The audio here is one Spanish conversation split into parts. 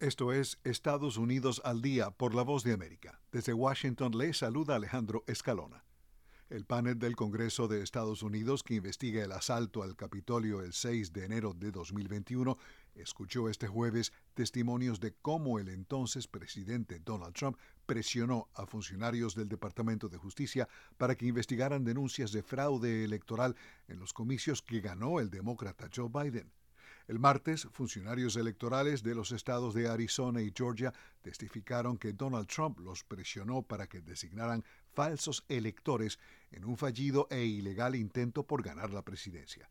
Esto es Estados Unidos al día por la voz de América. Desde Washington le saluda Alejandro Escalona. El panel del Congreso de Estados Unidos que investiga el asalto al Capitolio el 6 de enero de 2021 escuchó este jueves testimonios de cómo el entonces presidente Donald Trump presionó a funcionarios del Departamento de Justicia para que investigaran denuncias de fraude electoral en los comicios que ganó el demócrata Joe Biden. El martes, funcionarios electorales de los estados de Arizona y Georgia testificaron que Donald Trump los presionó para que designaran falsos electores en un fallido e ilegal intento por ganar la presidencia.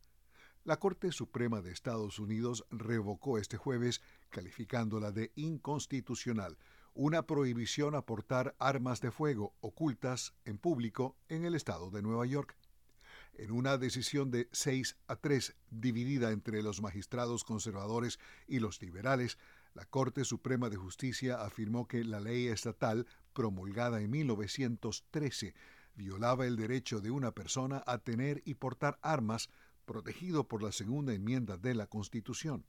La Corte Suprema de Estados Unidos revocó este jueves, calificándola de inconstitucional, una prohibición a portar armas de fuego ocultas en público en el estado de Nueva York en una decisión de 6 a 3 dividida entre los magistrados conservadores y los liberales, la Corte Suprema de Justicia afirmó que la ley estatal, promulgada en 1913, violaba el derecho de una persona a tener y portar armas, protegido por la segunda enmienda de la Constitución.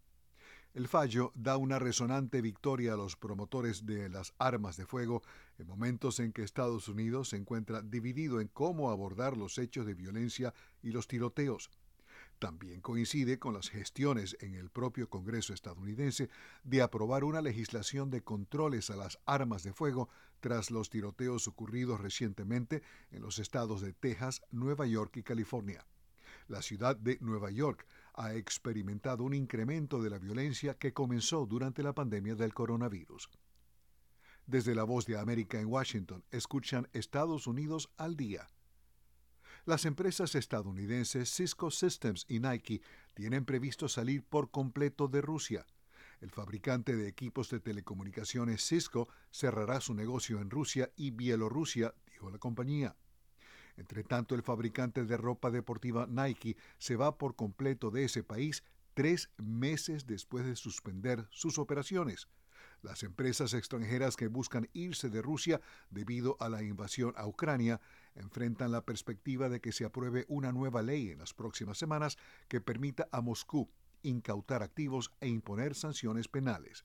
El fallo da una resonante victoria a los promotores de las armas de fuego en momentos en que Estados Unidos se encuentra dividido en cómo abordar los hechos de violencia y los tiroteos. También coincide con las gestiones en el propio Congreso estadounidense de aprobar una legislación de controles a las armas de fuego tras los tiroteos ocurridos recientemente en los estados de Texas, Nueva York y California. La ciudad de Nueva York ha experimentado un incremento de la violencia que comenzó durante la pandemia del coronavirus. Desde la voz de América en Washington, escuchan Estados Unidos al día. Las empresas estadounidenses Cisco Systems y Nike tienen previsto salir por completo de Rusia. El fabricante de equipos de telecomunicaciones Cisco cerrará su negocio en Rusia y Bielorrusia, dijo la compañía. Entre tanto, el fabricante de ropa deportiva Nike se va por completo de ese país tres meses después de suspender sus operaciones. Las empresas extranjeras que buscan irse de Rusia debido a la invasión a Ucrania enfrentan la perspectiva de que se apruebe una nueva ley en las próximas semanas que permita a Moscú incautar activos e imponer sanciones penales.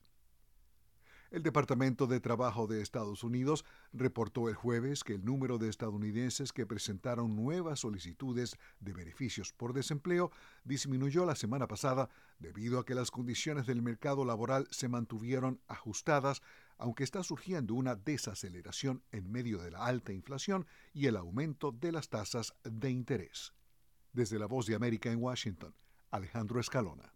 El Departamento de Trabajo de Estados Unidos reportó el jueves que el número de estadounidenses que presentaron nuevas solicitudes de beneficios por desempleo disminuyó la semana pasada debido a que las condiciones del mercado laboral se mantuvieron ajustadas, aunque está surgiendo una desaceleración en medio de la alta inflación y el aumento de las tasas de interés. Desde la Voz de América en Washington, Alejandro Escalona.